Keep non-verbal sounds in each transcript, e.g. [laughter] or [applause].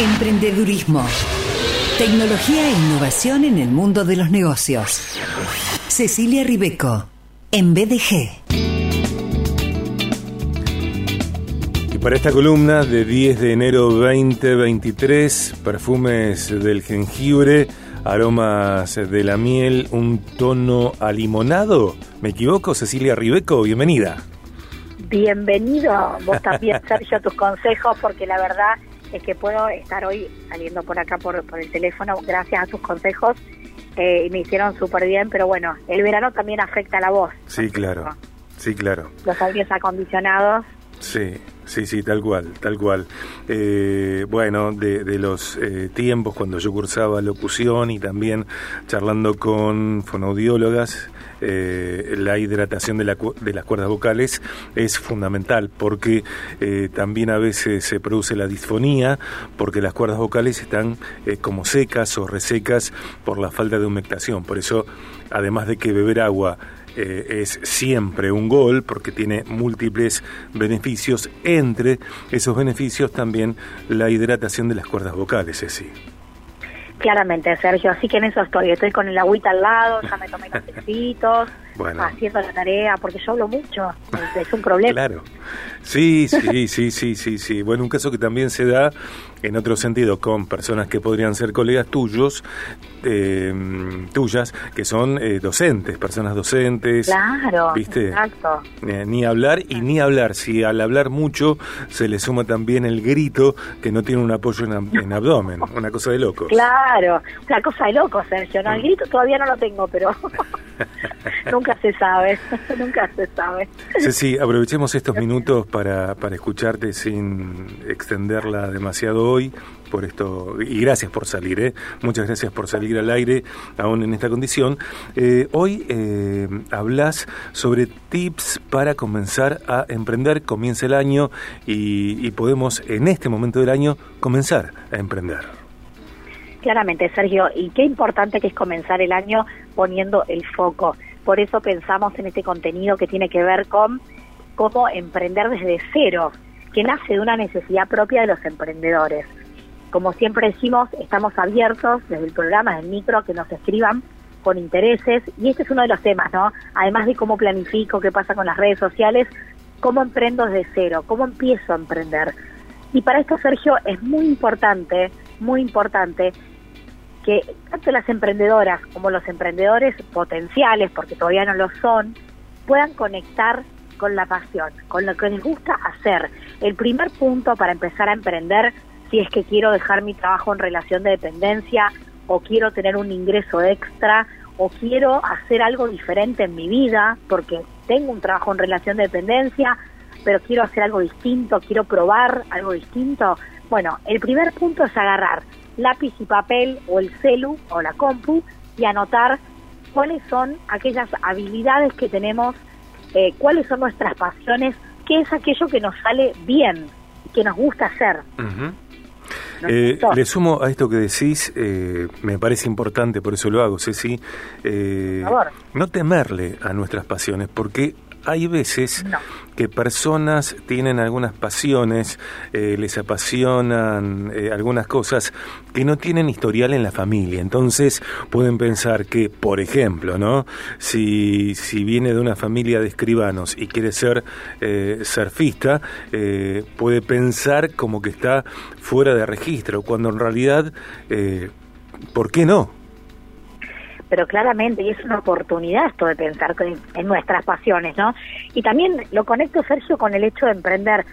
Emprendedurismo. Tecnología e innovación en el mundo de los negocios. Cecilia Ribeco, en BDG. Y para esta columna de 10 de enero 2023, perfumes del jengibre, aromas de la miel, un tono alimonado. ¿Me equivoco, Cecilia Ribeco? Bienvenida. Bienvenido vos también, [laughs] Sergio, a tus consejos, porque la verdad es que puedo estar hoy saliendo por acá por, por el teléfono gracias a tus consejos eh, y me hicieron súper bien, pero bueno, el verano también afecta a la voz. Sí, claro, sí, claro. Los aires acondicionados. Sí, sí, sí, tal cual, tal cual. Eh, bueno, de, de los eh, tiempos cuando yo cursaba locución y también charlando con fonoaudiólogas, eh, la hidratación de, la, de, las cuerdas vocales es fundamental porque eh, también a veces se produce la disfonía porque las cuerdas vocales están eh, como secas o resecas por la falta de humectación. Por eso, además de que beber agua eh, es siempre un gol porque tiene múltiples beneficios. Entre esos beneficios también la hidratación de las cuerdas vocales, es sí. Claramente, Sergio, así que en eso estoy. Estoy con el agüita al lado, ya me tomé los [laughs] tecitos, bueno. haciendo la tarea, porque yo hablo mucho, es un problema. Claro. Sí, sí, sí, sí, sí, sí. Bueno, un caso que también se da en otro sentido con personas que podrían ser colegas tuyos, eh, tuyas, que son eh, docentes, personas docentes. Claro, ¿viste? exacto. Eh, ni hablar y ni hablar. Si al hablar mucho se le suma también el grito que no tiene un apoyo en, en abdomen, una cosa de locos. Claro, una cosa de locos, Sergio. No, el grito todavía no lo tengo, pero [laughs] nunca se sabe, [laughs] nunca se sabe. Sí, sí, aprovechemos estos minutos para, para escucharte sin extenderla demasiado hoy por esto y gracias por salir, ¿eh? muchas gracias por salir al aire aún en esta condición. Eh, hoy eh, hablas sobre tips para comenzar a emprender, comienza el año y, y podemos en este momento del año comenzar a emprender. Claramente, Sergio, y qué importante que es comenzar el año poniendo el foco. Por eso pensamos en este contenido que tiene que ver con cómo emprender desde cero, que nace de una necesidad propia de los emprendedores. Como siempre decimos, estamos abiertos desde el programa del micro que nos escriban con intereses y este es uno de los temas, ¿no? Además de cómo planifico, qué pasa con las redes sociales, cómo emprendo desde cero, cómo empiezo a emprender. Y para esto, Sergio, es muy importante, muy importante que tanto las emprendedoras como los emprendedores potenciales, porque todavía no lo son, puedan conectar con la pasión, con lo que les gusta hacer. El primer punto para empezar a emprender, si es que quiero dejar mi trabajo en relación de dependencia o quiero tener un ingreso extra o quiero hacer algo diferente en mi vida, porque tengo un trabajo en relación de dependencia, pero quiero hacer algo distinto, quiero probar algo distinto. Bueno, el primer punto es agarrar lápiz y papel o el celu o la compu y anotar cuáles son aquellas habilidades que tenemos, eh, cuáles son nuestras pasiones, qué es aquello que nos sale bien, que nos gusta hacer. Uh -huh. Eh, le sumo a esto que decís, eh, me parece importante, por eso lo hago, Ceci, eh, no temerle a nuestras pasiones, porque hay veces no. que personas tienen algunas pasiones, eh, les apasionan eh, algunas cosas que no tienen historial en la familia. Entonces pueden pensar que, por ejemplo, ¿no? Si, si viene de una familia de escribanos y quiere ser eh, surfista, puede pensar como que está fuera de registro, cuando en realidad, ¿por qué no? Pero claramente, y es una oportunidad esto de pensar en nuestras pasiones, ¿no? Y también lo conecto, Sergio, con el hecho de emprender.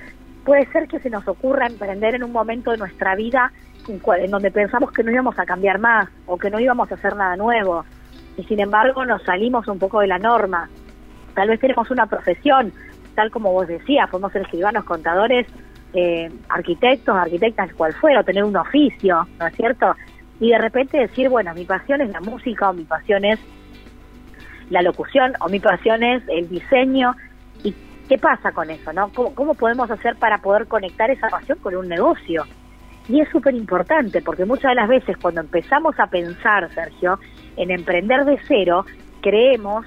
Puede ser que se nos ocurra emprender en un momento de nuestra vida en donde pensamos que no íbamos a cambiar más o que no íbamos a hacer nada nuevo. Y sin embargo nos salimos un poco de la norma. Tal vez tenemos una profesión, tal como vos decías, podemos ser escribanos, contadores, eh, arquitectos, arquitectas, cual fuera, o tener un oficio, ¿no es cierto? Y de repente decir, bueno, mi pasión es la música o mi pasión es la locución o mi pasión es el diseño. ¿Y qué pasa con eso? no ¿Cómo, cómo podemos hacer para poder conectar esa pasión con un negocio? Y es súper importante porque muchas de las veces cuando empezamos a pensar, Sergio, en emprender de cero, creemos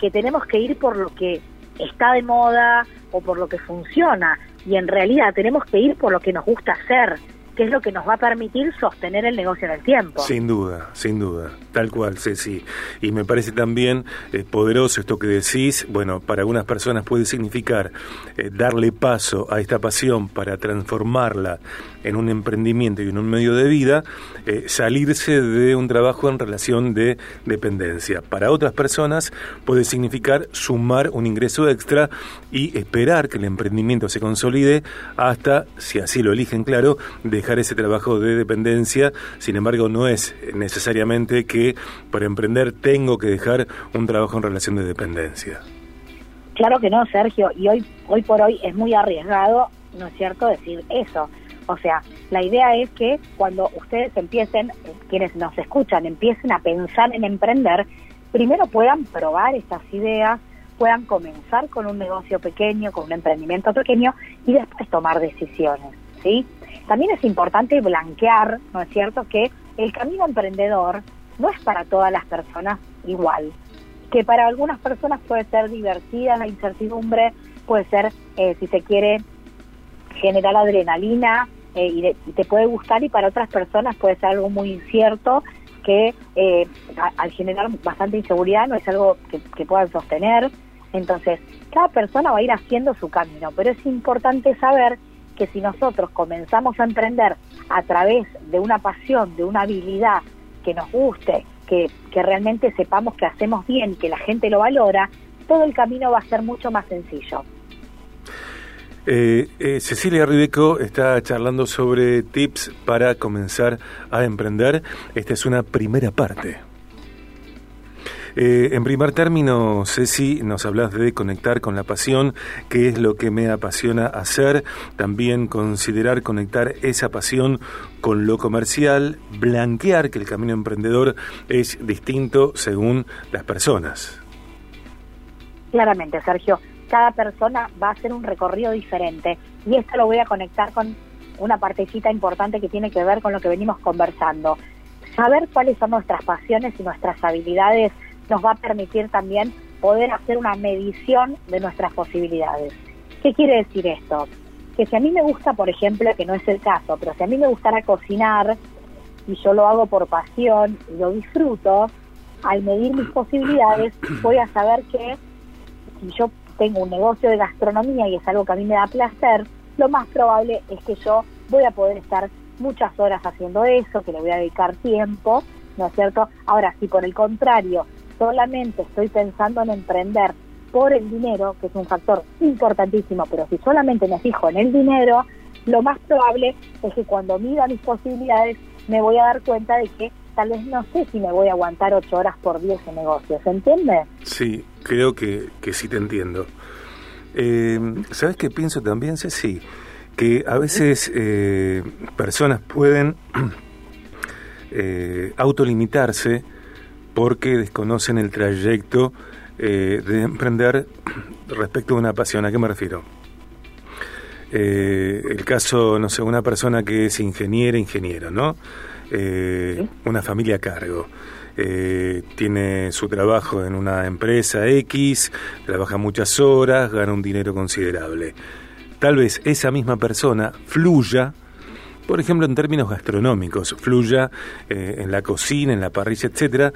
que tenemos que ir por lo que está de moda o por lo que funciona. Y en realidad tenemos que ir por lo que nos gusta hacer que es lo que nos va a permitir sostener el negocio en el tiempo. Sin duda, sin duda, tal cual, Ceci. Y me parece también eh, poderoso esto que decís. Bueno, para algunas personas puede significar eh, darle paso a esta pasión para transformarla en un emprendimiento y en un medio de vida, eh, salirse de un trabajo en relación de dependencia. Para otras personas puede significar sumar un ingreso extra y esperar que el emprendimiento se consolide hasta, si así lo eligen, claro, dejar ese trabajo de dependencia. Sin embargo, no es necesariamente que para emprender tengo que dejar un trabajo en relación de dependencia. Claro que no, Sergio, y hoy, hoy por hoy es muy arriesgado, ¿no es cierto?, decir eso. O sea, la idea es que cuando ustedes empiecen, quienes nos escuchan, empiecen a pensar en emprender, primero puedan probar estas ideas, puedan comenzar con un negocio pequeño, con un emprendimiento pequeño y después tomar decisiones, ¿sí? También es importante blanquear, ¿no es cierto?, que el camino emprendedor no es para todas las personas igual, que para algunas personas puede ser divertida la incertidumbre, puede ser, eh, si se quiere, generar adrenalina eh, y, te puede gustar y para otras personas puede ser algo muy incierto que eh, al generar bastante inseguridad no es algo que, que puedan sostener. Entonces, cada persona va a ir haciendo su camino, pero es importante saber que si nosotros comenzamos a emprender a través de una pasión, de una habilidad que nos guste, que, que realmente sepamos que hacemos bien, que la gente lo valora, todo el camino va a ser mucho más sencillo. Eh, eh, Cecilia Ribeco está charlando sobre tips para comenzar a emprender. Esta es una primera parte. Eh, en primer término, Ceci, nos hablas de conectar con la pasión, que es lo que me apasiona hacer, también considerar conectar esa pasión con lo comercial, blanquear que el camino emprendedor es distinto según las personas. Claramente, Sergio cada persona va a hacer un recorrido diferente. Y esto lo voy a conectar con una partecita importante que tiene que ver con lo que venimos conversando. Saber cuáles son nuestras pasiones y nuestras habilidades nos va a permitir también poder hacer una medición de nuestras posibilidades. ¿Qué quiere decir esto? Que si a mí me gusta, por ejemplo, que no es el caso, pero si a mí me gustara cocinar y yo lo hago por pasión y lo disfruto, al medir mis posibilidades voy a saber que si yo tengo un negocio de gastronomía y es algo que a mí me da placer, lo más probable es que yo voy a poder estar muchas horas haciendo eso, que le voy a dedicar tiempo, ¿no es cierto? Ahora, si por el contrario solamente estoy pensando en emprender por el dinero, que es un factor importantísimo, pero si solamente me fijo en el dinero, lo más probable es que cuando mida mis posibilidades me voy a dar cuenta de que tal vez no sé si me voy a aguantar ocho horas por día ese negocio, ¿se entiende? Sí, creo que, que sí te entiendo. Eh, ¿Sabes qué pienso también, Ceci? Que a veces eh, personas pueden [clears throat] eh, autolimitarse porque desconocen el trayecto eh, de emprender respecto a una pasión. ¿A qué me refiero? el caso, no sé, una persona que es ingeniera, ingeniero, ¿no? Una familia a cargo eh, tiene su trabajo en una empresa X, trabaja muchas horas, gana un dinero considerable. Tal vez esa misma persona fluya, por ejemplo, en términos gastronómicos, fluya eh, en la cocina, en la parrilla, etcétera,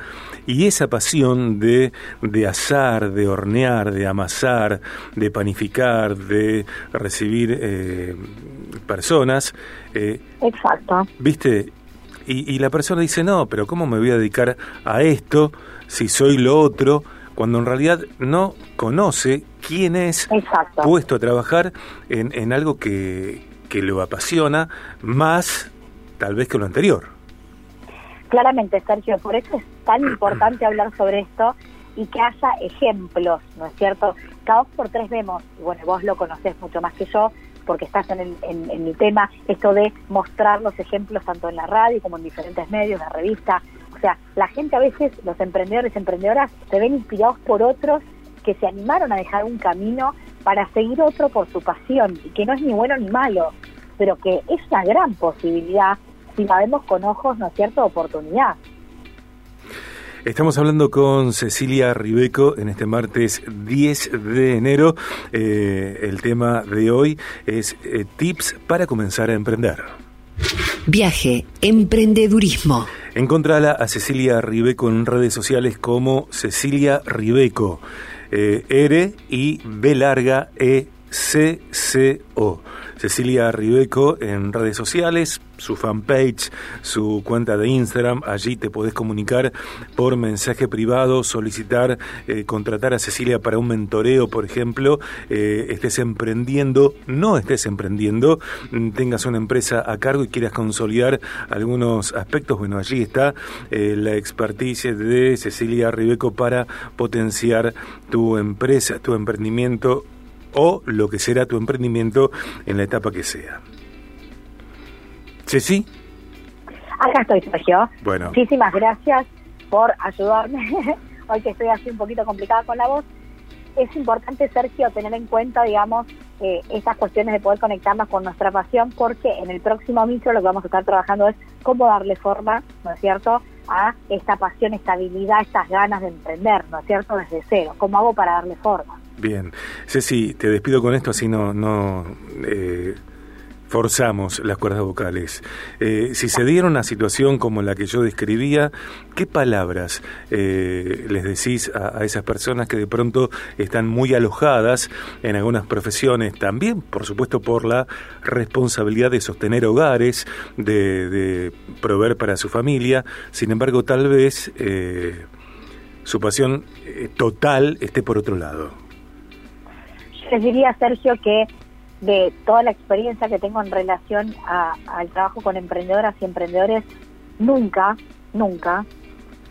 y esa pasión de, de asar, de hornear, de amasar, de panificar, de recibir eh, personas. Eh, Exacto. ¿Viste? Y, la persona dice, no, pero ¿cómo me voy a dedicar a esto si soy lo otro? Cuando en realidad no conoce quién es puesto a trabajar en, en algo que, que lo apasiona más tal vez que lo anterior. Claramente, Sergio, por eso es tan [clears throat] importante hablar sobre esto y que haya ejemplos, ¿no es cierto? Cada dos por tres vemos, y bueno, vos lo conocés mucho más que yo, porque estás en el, en, tema, esto de mostrar los ejemplos tanto en la radio como en diferentes medios, de revista. O sea, la gente a veces, los emprendedores y emprendedoras, se ven inspirados por otros que se animaron a dejar un camino para seguir otro por su pasión, y que no es ni bueno ni malo, pero que es una gran posibilidad si la vemos con ojos, ¿no es cierto?, oportunidad. Estamos hablando con Cecilia Ribeco en este martes 10 de enero. Eh, el tema de hoy es eh, tips para comenzar a emprender. Viaje, emprendedurismo. Encontrala a Cecilia Ribeco en redes sociales como Cecilia Ribeco. Eh, R y B larga E C C O. Cecilia Ribeco en redes sociales, su fanpage, su cuenta de Instagram, allí te podés comunicar por mensaje privado, solicitar, eh, contratar a Cecilia para un mentoreo, por ejemplo, eh, estés emprendiendo, no estés emprendiendo, mm, tengas una empresa a cargo y quieras consolidar algunos aspectos, bueno, allí está eh, la experticia de Cecilia Ribeco para potenciar tu empresa, tu emprendimiento o lo que será tu emprendimiento en la etapa que sea. ¿Sí, Acá estoy, Sergio. Bueno. Muchísimas gracias por ayudarme. [laughs] Hoy que estoy así un poquito complicada con la voz. Es importante, Sergio, tener en cuenta, digamos, eh, estas cuestiones de poder conectarnos con nuestra pasión, porque en el próximo micro lo que vamos a estar trabajando es cómo darle forma, ¿no es cierto?, a esta pasión, esta habilidad, estas ganas de emprender, ¿no es cierto?, desde cero. ¿Cómo hago para darle forma? Bien. Ceci, te despido con esto, así no, no eh, forzamos las cuerdas vocales. Eh, si se diera una situación como la que yo describía, ¿qué palabras eh, les decís a, esas personas que de pronto están muy alojadas en algunas profesiones, también, por supuesto, por la responsabilidad de sostener hogares, de, de proveer para su familia, sin embargo, tal vez su pasión total esté por otro lado? les diría, Sergio, que de toda la experiencia que tengo en relación al trabajo con emprendedoras y emprendedores, nunca, nunca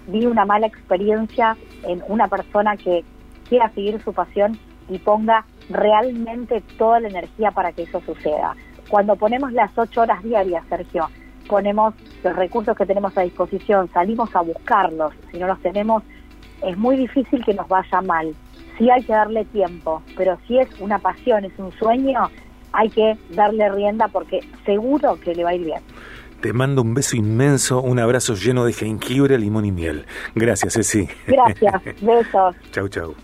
vi una mala experiencia en una persona que quiera seguir su pasión y ponga realmente toda la energía para que eso suceda. Cuando ponemos las ocho horas diarias, Sergio, ponemos los recursos que tenemos a disposición, salimos a buscarlos, si no los tenemos, es muy difícil que nos vaya mal sí hay que darle tiempo, pero si es una pasión, es un sueño, hay que darle rienda porque seguro que le va a ir bien. Te mando un beso inmenso, un abrazo lleno de jengibre, limón y miel. Gracias, Ceci. Gracias, [laughs] besos. chau, chau.